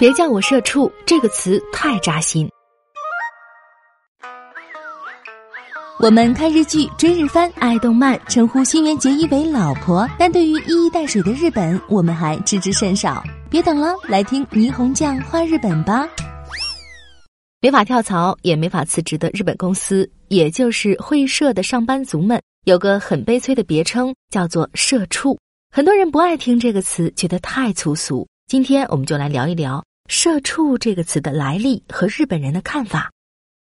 别叫我社畜，这个词太扎心。我们看日剧、追日番、爱动漫，称呼新垣结衣为老婆，但对于一衣带水的日本，我们还知之甚少。别等了，来听霓虹酱画日本吧。没法跳槽也没法辞职的日本公司，也就是会社的上班族们，有个很悲催的别称，叫做“社畜”。很多人不爱听这个词，觉得太粗俗。今天我们就来聊一聊“社畜”这个词的来历和日本人的看法。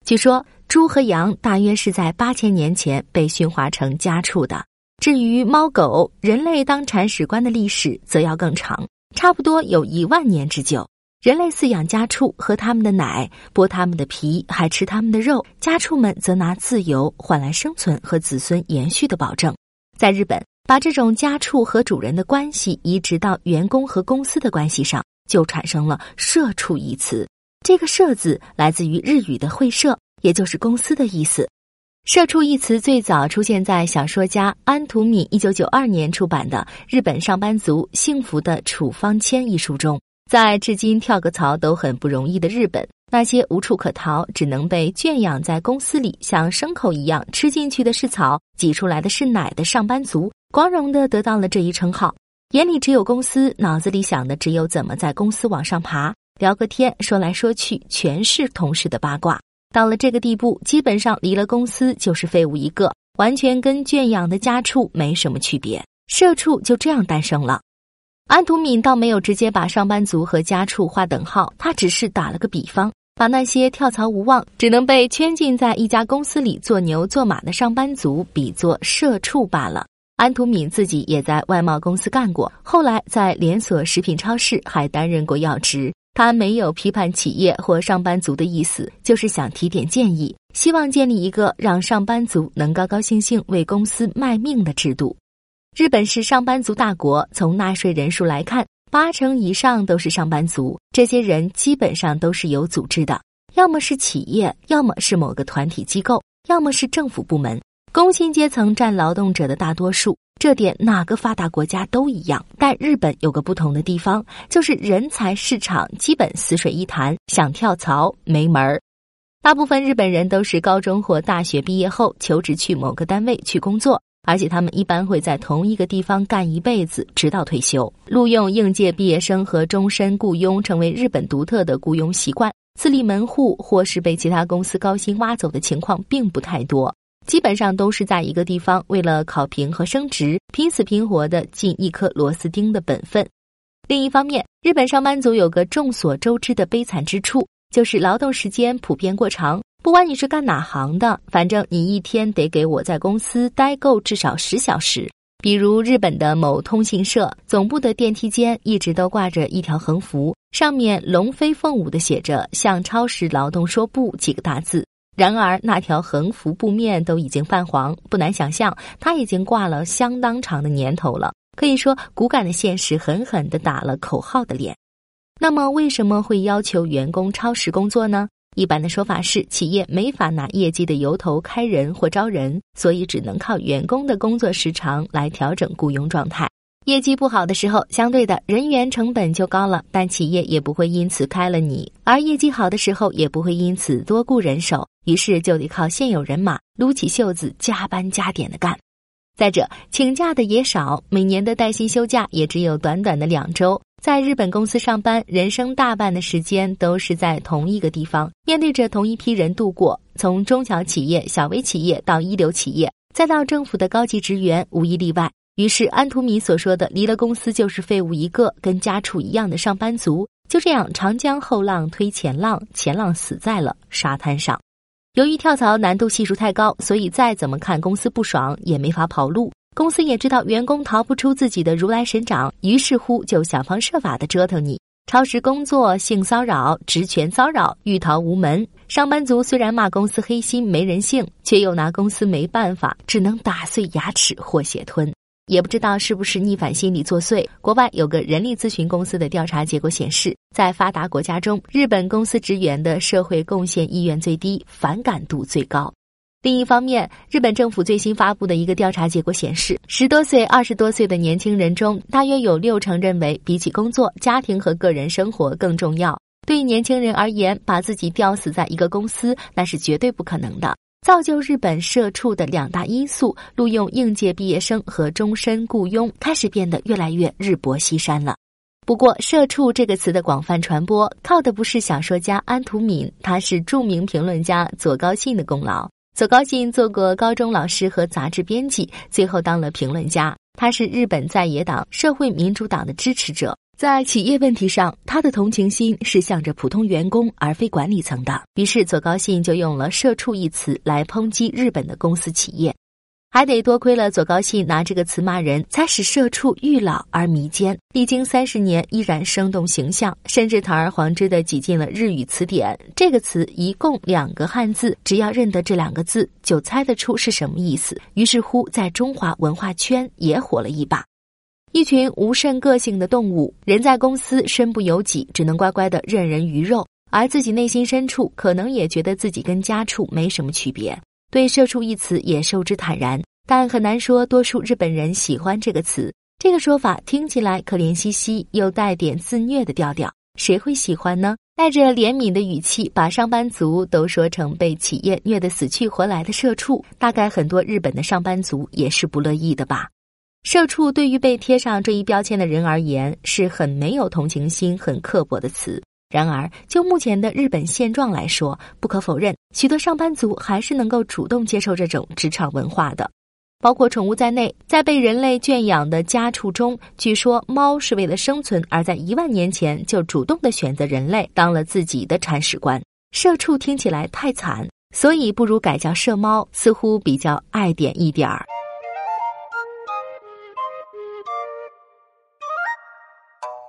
据说，猪和羊大约是在八千年前被驯化成家畜的。至于猫狗，人类当铲屎官的历史则要更长，差不多有一万年之久。人类饲养家畜，喝他们的奶，剥他们的皮，还吃他们的肉。家畜们则拿自由换来生存和子孙延续的保证。在日本，把这种家畜和主人的关系移植到员工和公司的关系上，就产生了“社畜”一词。这个“社”字来自于日语的会社，也就是公司的意思。“社畜”一词最早出现在小说家安土米一九九二年出版的《日本上班族幸福的处方签》一书中。在至今跳个槽都很不容易的日本，那些无处可逃、只能被圈养在公司里，像牲口一样吃进去的是草、挤出来的是奶的上班族，光荣的得到了这一称号。眼里只有公司，脑子里想的只有怎么在公司往上爬。聊个天，说来说去全是同事的八卦。到了这个地步，基本上离了公司就是废物一个，完全跟圈养的家畜没什么区别。社畜就这样诞生了。安图敏倒没有直接把上班族和家畜划等号，他只是打了个比方，把那些跳槽无望、只能被圈禁在一家公司里做牛做马的上班族比作社畜罢了。安土敏自己也在外贸公司干过，后来在连锁食品超市还担任过要职。他没有批判企业或上班族的意思，就是想提点建议，希望建立一个让上班族能高高兴兴为公司卖命的制度。日本是上班族大国，从纳税人数来看，八成以上都是上班族。这些人基本上都是有组织的，要么是企业，要么是某个团体机构，要么是政府部门。工薪阶层占劳动者的大多数，这点哪个发达国家都一样。但日本有个不同的地方，就是人才市场基本死水一潭，想跳槽没门儿。大部分日本人都是高中或大学毕业后求职去某个单位去工作。而且他们一般会在同一个地方干一辈子，直到退休。录用应届毕业生和终身雇佣成为日本独特的雇佣习惯。自立门户或是被其他公司高薪挖走的情况并不太多，基本上都是在一个地方为了考评和升职，拼死拼活的尽一颗螺丝钉的本分。另一方面，日本上班族有个众所周知的悲惨之处，就是劳动时间普遍过长。不管你是干哪行的，反正你一天得给我在公司待够至少十小时。比如日本的某通信社总部的电梯间一直都挂着一条横幅，上面龙飞凤舞的写着“向超时劳动说不”几个大字。然而那条横幅布面都已经泛黄，不难想象它已经挂了相当长的年头了。可以说，骨感的现实狠狠地打了口号的脸。那么，为什么会要求员工超时工作呢？一般的说法是，企业没法拿业绩的由头开人或招人，所以只能靠员工的工作时长来调整雇佣状态。业绩不好的时候，相对的人员成本就高了，但企业也不会因此开了你；而业绩好的时候，也不会因此多雇人手，于是就得靠现有人马撸起袖子加班加点的干。再者，请假的也少，每年的带薪休假也只有短短的两周。在日本公司上班，人生大半的时间都是在同一个地方，面对着同一批人度过。从中小企业、小微企业到一流企业，再到政府的高级职员，无一例外。于是，安图米所说的“离了公司就是废物一个，跟家畜一样的上班族”，就这样长江后浪推前浪，前浪死在了沙滩上。由于跳槽难度系数太高，所以再怎么看公司不爽，也没法跑路。公司也知道员工逃不出自己的如来神掌，于是乎就想方设法的折腾你，超时工作、性骚扰、职权骚扰，欲逃无门。上班族虽然骂公司黑心没人性，却又拿公司没办法，只能打碎牙齿或血吞。也不知道是不是逆反心理作祟。国外有个人力咨询公司的调查结果显示，在发达国家中，日本公司职员的社会贡献意愿最低，反感度最高。另一方面，日本政府最新发布的一个调查结果显示，十多岁、二十多岁的年轻人中，大约有六成认为，比起工作，家庭和个人生活更重要。对于年轻人而言，把自己吊死在一个公司，那是绝对不可能的。造就日本社畜的两大因素——录用应届毕业生和终身雇佣，开始变得越来越日薄西山了。不过，“社畜”这个词的广泛传播，靠的不是小说家安土敏，他是著名评论家左高信的功劳。左高信做过高中老师和杂志编辑，最后当了评论家。他是日本在野党社会民主党的支持者，在企业问题上，他的同情心是向着普通员工而非管理层的。于是，左高信就用了“社畜”一词来抨击日本的公司企业。还得多亏了左高信拿这个词骂人，才使社畜愈老而弥坚，历经三十年依然生动形象，甚至堂而皇之的挤进了日语词典。这个词一共两个汉字，只要认得这两个字，就猜得出是什么意思。于是乎，在中华文化圈也火了一把。一群无甚个性的动物，人在公司身不由己，只能乖乖的任人鱼肉，而自己内心深处可能也觉得自己跟家畜没什么区别。对“社畜”一词也受之坦然，但很难说多数日本人喜欢这个词。这个说法听起来可怜兮兮，又带点自虐的调调，谁会喜欢呢？带着怜悯的语气，把上班族都说成被企业虐得死去活来的社畜，大概很多日本的上班族也是不乐意的吧。社畜对于被贴上这一标签的人而言，是很没有同情心、很刻薄的词。然而，就目前的日本现状来说，不可否认，许多上班族还是能够主动接受这种职场文化的。包括宠物在内，在被人类圈养的家畜中，据说猫是为了生存而在一万年前就主动的选择人类当了自己的铲屎官。社畜听起来太惨，所以不如改叫社猫，似乎比较爱点一点儿。